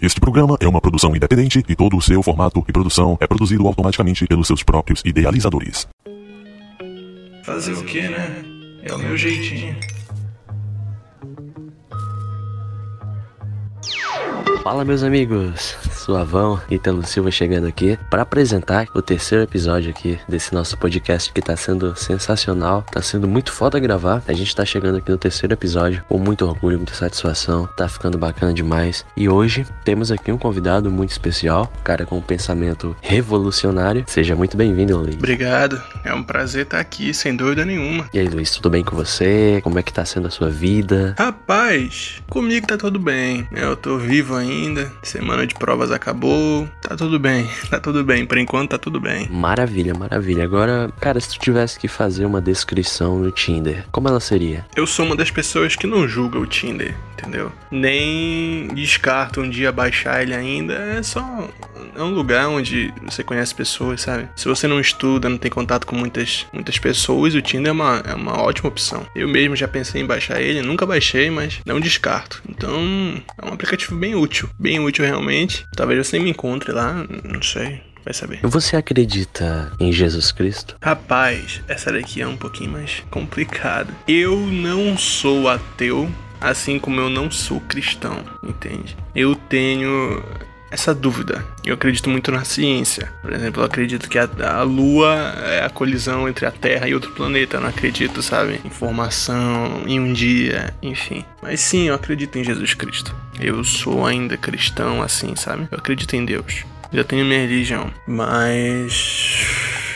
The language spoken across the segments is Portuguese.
Este programa é uma produção independente e todo o seu formato e produção é produzido automaticamente pelos seus próprios idealizadores. Fazer o que, né? É o meu jeitinho. Fala meus amigos, Suavão, Italo Silva chegando aqui para apresentar o terceiro episódio aqui desse nosso podcast que tá sendo sensacional, tá sendo muito foda gravar. A gente tá chegando aqui no terceiro episódio com muito orgulho, muita satisfação, tá ficando bacana demais. E hoje temos aqui um convidado muito especial, um cara com um pensamento revolucionário. Seja muito bem-vindo, Luiz. Obrigado, é um prazer estar aqui, sem dúvida nenhuma. E aí, Luiz, tudo bem com você? Como é que tá sendo a sua vida? Rapaz, comigo tá tudo bem. Eu tô vivo ainda semana de provas acabou, tá tudo bem, tá tudo bem, por enquanto tá tudo bem. Maravilha, maravilha. Agora, cara, se tu tivesse que fazer uma descrição no Tinder, como ela seria? Eu sou uma das pessoas que não julga o Tinder, entendeu? Nem descarto um dia baixar ele ainda, é só é um lugar onde você conhece pessoas, sabe? Se você não estuda, não tem contato com muitas, muitas pessoas, o Tinder é uma, é uma ótima opção. Eu mesmo já pensei em baixar ele, nunca baixei, mas não descarto. Então, é um aplicativo bem útil, bem útil realmente. Talvez você me encontre lá, não sei. Vai saber. Você acredita em Jesus Cristo? Rapaz, essa daqui é um pouquinho mais complicada. Eu não sou ateu, assim como eu não sou cristão, entende? Eu tenho essa dúvida. Eu acredito muito na ciência. Por exemplo, eu acredito que a, a, Lua é a colisão entre a Terra e outro planeta. Eu não acredito, sabe, em formação, em um dia, enfim. Mas sim, eu acredito em Jesus Cristo. Eu sou ainda cristão, assim, sabe? Eu acredito em Deus. Já tenho minha religião. Mas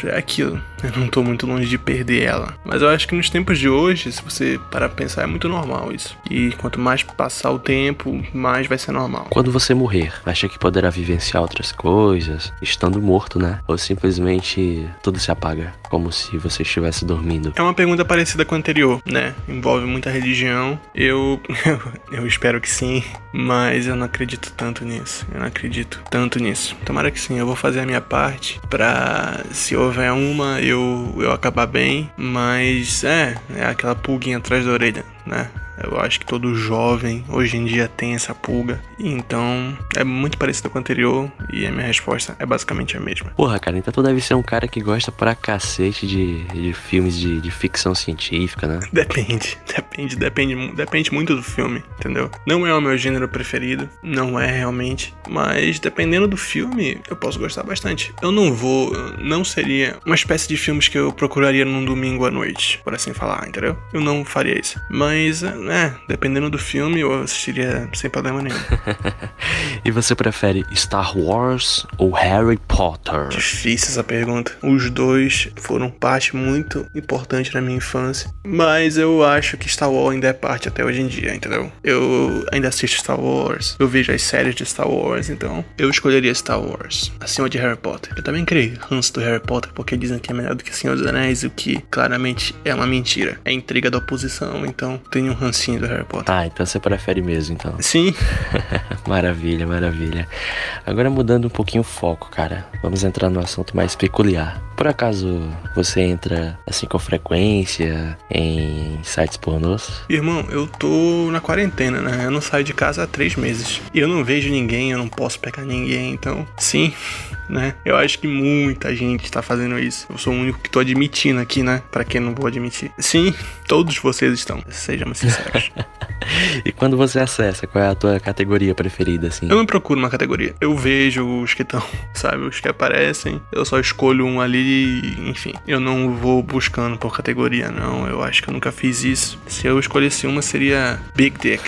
é aquilo. Eu não tô muito longe de perder ela. Mas eu acho que nos tempos de hoje, se você parar pra pensar, é muito normal isso. E quanto mais passar o tempo, mais vai ser normal. Quando você morrer, acha que poderá vivenciar outras coisas, estando morto, né? Ou simplesmente tudo se apaga, como se você estivesse dormindo? É uma pergunta parecida com a anterior, né? Envolve muita religião. Eu, eu, espero que sim, mas eu não acredito tanto nisso. Eu não acredito tanto nisso. Tomara que sim, eu vou fazer a minha parte pra se houver uma, eu eu, eu acabar bem, mas é, é aquela pulguinha atrás da orelha, né? Eu acho que todo jovem hoje em dia tem essa pulga. Então é muito parecido com o anterior e a minha resposta é basicamente a mesma. Porra, cara, então tu deve ser um cara que gosta pra cacete de, de filmes de, de ficção científica, né? Depende, depende, depende, depende muito do filme, entendeu? Não é o meu gênero preferido, não é realmente, mas dependendo do filme, eu posso gostar bastante. Eu não vou, não seria uma espécie de filmes que eu procuraria num domingo à noite, por assim falar, entendeu? Eu não faria isso. Mas é, dependendo do filme, eu assistiria sem problema nenhum. e você prefere Star Wars ou Harry Potter? Difícil essa pergunta. Os dois foram parte muito importante na minha infância. Mas eu acho que Star Wars ainda é parte até hoje em dia, entendeu? Eu ainda assisto Star Wars, eu vejo as séries de Star Wars, então eu escolheria Star Wars acima de Harry Potter. Eu também creio ranço do Harry Potter porque dizem que é melhor do que Senhor dos Anéis, o que claramente é uma mentira. É intriga da oposição, então tenho um ranço rancinho do Harry Potter. Ah, então você prefere mesmo, então. Sim. maravilha, maravilha. Agora mudando um pouquinho o foco, cara. Vamos entrar no assunto mais peculiar. Por acaso você entra assim com frequência em sites pornôs? Irmão, eu tô na quarentena, né? Eu não saio de casa há três meses. E eu não vejo ninguém, eu não posso pegar ninguém, então sim né? Eu acho que muita gente está fazendo isso. Eu sou o único que tô admitindo aqui, né? Para quem não vou admitir. Sim, todos vocês estão. Sejamos sinceros. e quando você acessa, qual é a tua categoria preferida, assim? Eu não procuro uma categoria. Eu vejo os que estão, sabe? Os que aparecem. Eu só escolho um ali e, enfim. Eu não vou buscando por categoria, não. Eu acho que eu nunca fiz isso. Se eu escolhesse uma, seria Big Dick.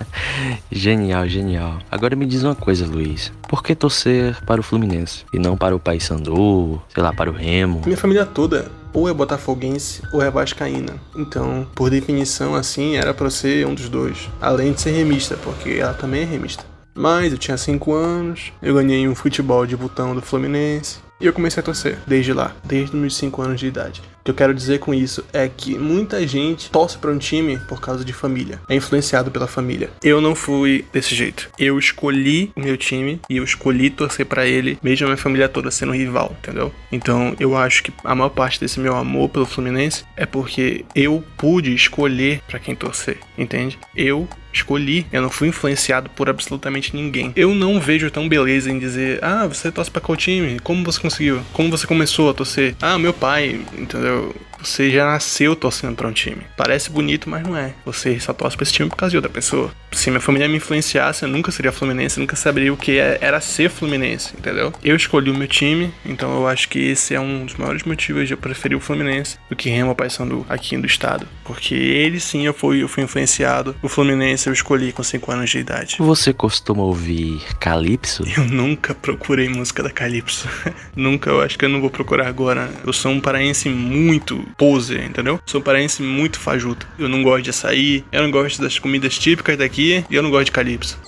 genial, genial. Agora me diz uma coisa, Luiz. Por que torcer para o Fluminense e não para o Paysandu, sei lá, para o Remo? Minha família toda ou é botafoguense ou é vascaína. Então, por definição, assim, era para ser um dos dois. Além de ser remista, porque ela também é remista. Mas eu tinha 5 anos, eu ganhei um futebol de botão do Fluminense e eu comecei a torcer desde lá, desde meus 5 anos de idade que eu quero dizer com isso é que muita gente torce para um time por causa de família, é influenciado pela família. Eu não fui desse jeito. Eu escolhi o meu time e eu escolhi torcer para ele, mesmo a minha família toda sendo rival, entendeu? Então eu acho que a maior parte desse meu amor pelo Fluminense é porque eu pude escolher para quem torcer, entende? Eu escolhi, eu não fui influenciado por absolutamente ninguém. Eu não vejo tão beleza em dizer, ah, você torce pra qual time? Como você conseguiu? Como você começou a torcer? Ah, meu pai, entendeu? Você já nasceu torcendo para um time. Parece bonito, mas não é. Você só torce pra esse time por causa de outra pessoa. Se minha família me influenciasse, eu nunca seria Fluminense, eu nunca saberia o que é, era ser Fluminense, entendeu? Eu escolhi o meu time, então eu acho que esse é um dos maiores motivos de eu preferir o Fluminense do que Remo Paysandu aqui do estado. Porque ele sim eu fui, eu fui influenciado. O Fluminense eu escolhi com 5 anos de idade. Você costuma ouvir Calypso? Eu nunca procurei música da Calypso. nunca, eu acho que eu não vou procurar agora. Eu sou um paraense muito poser, entendeu? Sou paraense muito fajuto. Eu não gosto de açaí, eu não gosto das comidas típicas daqui e eu não gosto de calypso.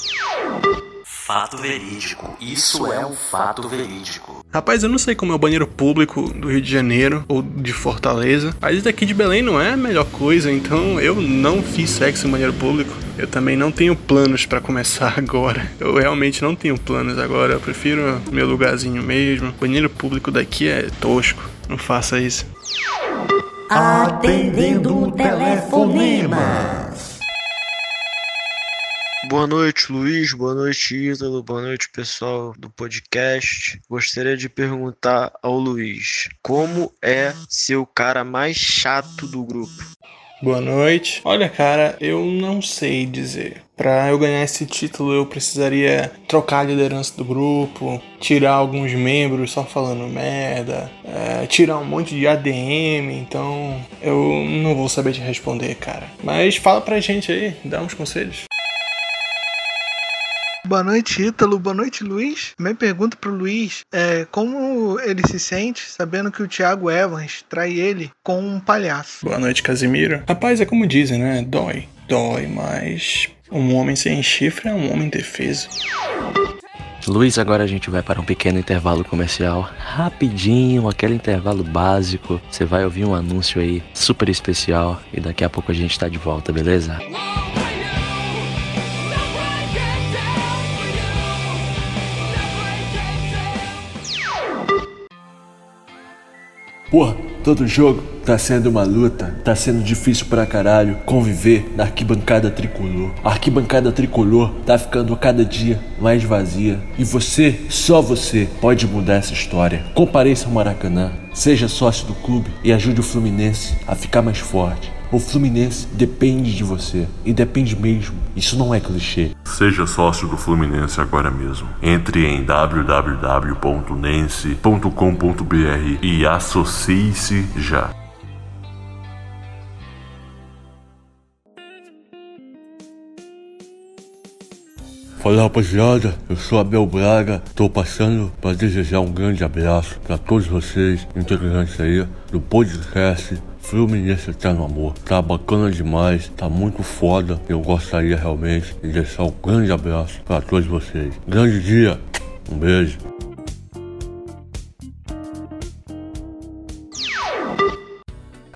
Fato verídico. Isso é um fato verídico. Rapaz, eu não sei como é o banheiro público do Rio de Janeiro ou de Fortaleza. Mas daqui de Belém não é a melhor coisa, então eu não fiz sexo em banheiro público. Eu também não tenho planos para começar agora. Eu realmente não tenho planos agora. Eu prefiro meu lugarzinho mesmo. O banheiro público daqui é tosco. Não faça isso. Atendendo telefonemas. Boa noite, Luiz. Boa noite, Ítalo. Boa noite, pessoal do podcast. Gostaria de perguntar ao Luiz: como é ser o cara mais chato do grupo? Boa noite. Olha, cara, eu não sei dizer. Para eu ganhar esse título, eu precisaria trocar a liderança do grupo, tirar alguns membros só falando merda, é, tirar um monte de ADM. Então, eu não vou saber te responder, cara. Mas fala pra gente aí, dá uns conselhos. Boa noite, Ítalo. Boa noite, Luiz. Minha pergunta pro Luiz é como ele se sente sabendo que o Thiago Evans trai ele com um palhaço. Boa noite, Casimiro. Rapaz, é como dizem, né? Dói. Dói, mas um homem sem chifre é um homem indefeso. Luiz, agora a gente vai para um pequeno intervalo comercial, rapidinho, aquele intervalo básico. Você vai ouvir um anúncio aí super especial e daqui a pouco a gente tá de volta, beleza? Porra, todo jogo tá sendo uma luta, tá sendo difícil pra caralho conviver na arquibancada tricolor. A arquibancada tricolor tá ficando a cada dia mais vazia e você, só você, pode mudar essa história. Compareça ao Maracanã, seja sócio do clube e ajude o Fluminense a ficar mais forte. O Fluminense depende de você. E depende mesmo. Isso não é clichê. Seja sócio do Fluminense agora mesmo. Entre em www.nense.com.br e associe-se já. Fala rapaziada, eu sou Abel Braga, tô passando para desejar um grande abraço para todos vocês, integrantes aí do podcast Fluminense Eterno Amor. Tá bacana demais, tá muito foda. Eu gostaria realmente de deixar um grande abraço para todos vocês. Grande dia, um beijo.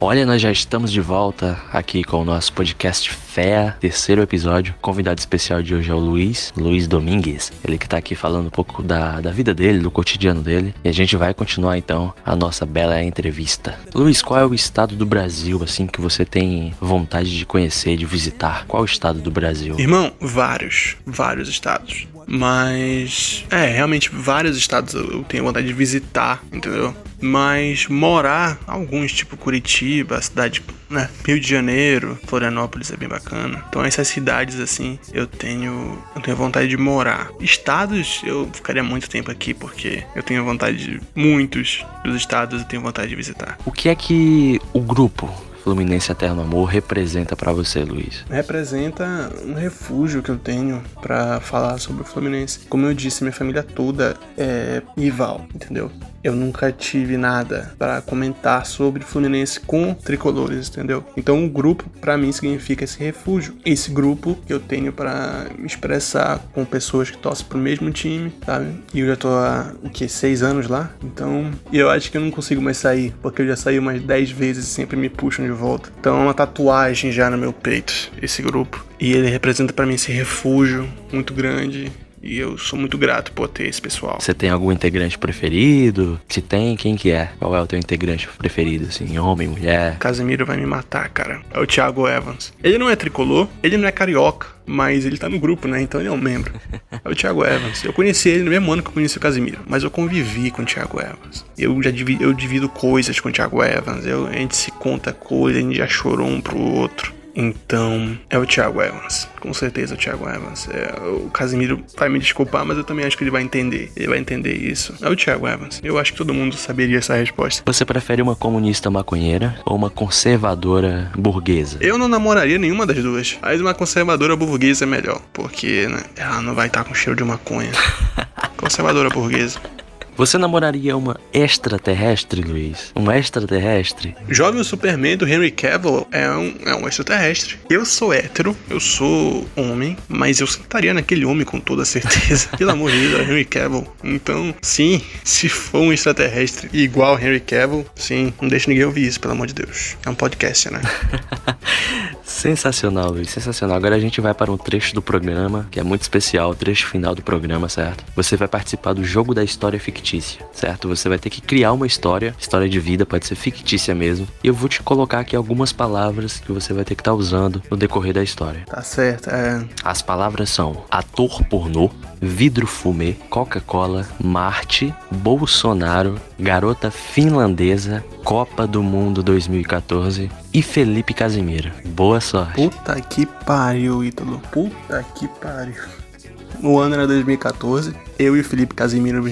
Olha, nós já estamos de volta aqui com o nosso podcast Fé, terceiro episódio. Convidado especial de hoje é o Luiz, Luiz Domingues. Ele que tá aqui falando um pouco da, da vida dele, do cotidiano dele. E a gente vai continuar então a nossa bela entrevista. Luiz, qual é o estado do Brasil, assim, que você tem vontade de conhecer, de visitar? Qual o estado do Brasil? Irmão, vários, vários estados. Mas, é, realmente vários estados eu tenho vontade de visitar, entendeu? Mas morar, alguns, tipo Curitiba, cidade, né? Rio de Janeiro, Florianópolis é bem bacana. Então essas cidades, assim, eu tenho, eu tenho vontade de morar. Estados, eu ficaria muito tempo aqui, porque eu tenho vontade de muitos dos estados eu tenho vontade de visitar. O que é que o grupo Fluminense Eterno Amor representa para você, Luiz? Representa um refúgio que eu tenho para falar sobre o Fluminense. Como eu disse, minha família toda é rival, entendeu? Eu nunca tive nada para comentar sobre Fluminense com tricolores, entendeu? Então o grupo para mim significa esse refúgio, esse grupo que eu tenho para me expressar com pessoas que torcem pro mesmo time, sabe? E eu já tô há o que seis anos lá, então eu acho que eu não consigo mais sair porque eu já saí umas dez vezes e sempre me puxam de volta. Então é uma tatuagem já no meu peito esse grupo e ele representa para mim esse refúgio muito grande E eu sou muito grato por ter esse pessoal. Você tem algum integrante preferido? Se tem, quem que é? Qual é o teu integrante preferido, assim? Homem, mulher? Casemiro vai me matar, cara. É o Thiago Evans. Ele não é tricolor, ele não é carioca, mas ele tá no grupo, né? Então ele é um membro. É o Thiago Evans. Eu conheci ele no mesmo ano que eu conheci o Casemiro, mas eu convivi com o Thiago Evans. Eu já divido, eu divido coisas com o Thiago Evans. Eu, a gente se conta coisas, a gente já chorou um pro outro. Então, é o Thiago Evans. Com certeza é o Thiago Evans. É, o Casimiro vai me desculpar, mas eu também acho que ele vai entender. Ele vai entender isso. É o Thiago Evans. Eu acho que todo mundo saberia essa resposta. Você prefere uma comunista maconheira ou uma conservadora burguesa? Eu não namoraria nenhuma das duas. Mas uma conservadora burguesa é melhor. Porque, né, ela não vai estar com cheiro de maconha. conservadora burguesa. Você namoraria uma extraterrestre, Luiz? Um extraterrestre? Jovem Superman do Henry Cavill é um, é um extraterrestre. Eu sou hétero, eu sou homem, mas eu sentaria naquele homem com toda certeza. Pelo amor de Deus, é Henry Cavill. Então, sim, se for um extraterrestre igual Henry Cavill, sim, não deixe ninguém ouvir isso, pelo amor de Deus. É um podcast, né? sensacional, Luiz, sensacional. Agora a gente vai para um trecho do programa, que é muito especial, o trecho final do programa, certo? Você vai participar do jogo da história fictícia certo? Você vai ter que criar uma história, história de vida, pode ser fictícia mesmo. E eu vou te colocar aqui algumas palavras que você vai ter que estar tá usando no decorrer da história. Tá certo, é. As palavras são ator pornô, vidro fumê, Coca-Cola, Marte, Bolsonaro, garota finlandesa, Copa do Mundo 2014 e Felipe Casimiro. Boa sorte. Puta que pariu, Ítalo. Puta que pariu. O ano era 2014. Eu e o Felipe Casimiro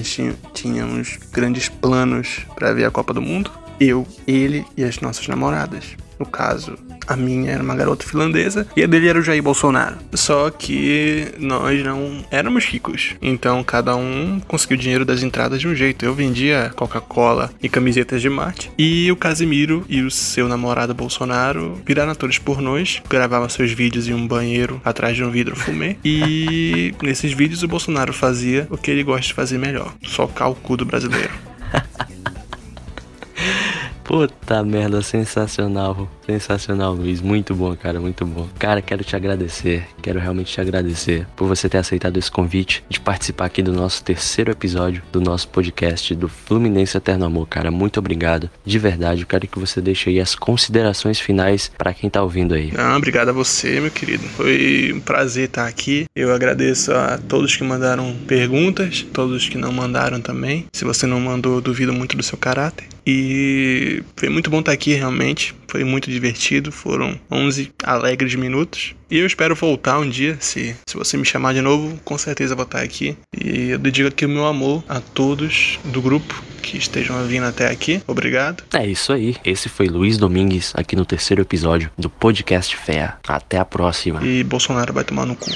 tínhamos grandes planos para ver a Copa do Mundo. Eu, ele e as nossas namoradas. No caso, a minha era uma garota finlandesa e a dele era o Jair Bolsonaro. Só que nós não éramos ricos. Então cada um conseguiu dinheiro das entradas de um jeito. Eu vendia Coca-Cola e camisetas de mate. E o Casimiro e o seu namorado Bolsonaro viraram atores pornôs, gravavam seus vídeos em um banheiro atrás de um vidro fumê. E nesses vídeos o Bolsonaro fazia o que ele gosta de fazer melhor: socar o cu do brasileiro. Puta merda, sensacional. Sensacional, Luiz. Muito bom, cara, muito bom. Cara, quero te agradecer. Quero realmente te agradecer por você ter aceitado esse convite de participar aqui do nosso terceiro episódio do nosso podcast do Fluminense Eterno Amor, cara. Muito obrigado. De verdade, eu quero que você deixe aí as considerações finais para quem tá ouvindo aí. Ah, obrigado a você, meu querido. Foi um prazer estar aqui. Eu agradeço a todos que mandaram perguntas, todos que não mandaram também. Se você não mandou, duvido muito do seu caráter. E foi muito bom estar aqui, realmente. Foi muito divertido. Foram 11 alegres minutos. E eu espero voltar um dia. Se, se você me chamar de novo, com certeza vou estar aqui. E eu dedico aqui o meu amor a todos do grupo que estejam vindo até aqui. Obrigado. É isso aí. Esse foi Luiz Domingues aqui no terceiro episódio do Podcast Fé. Até a próxima. E Bolsonaro vai tomar no cu.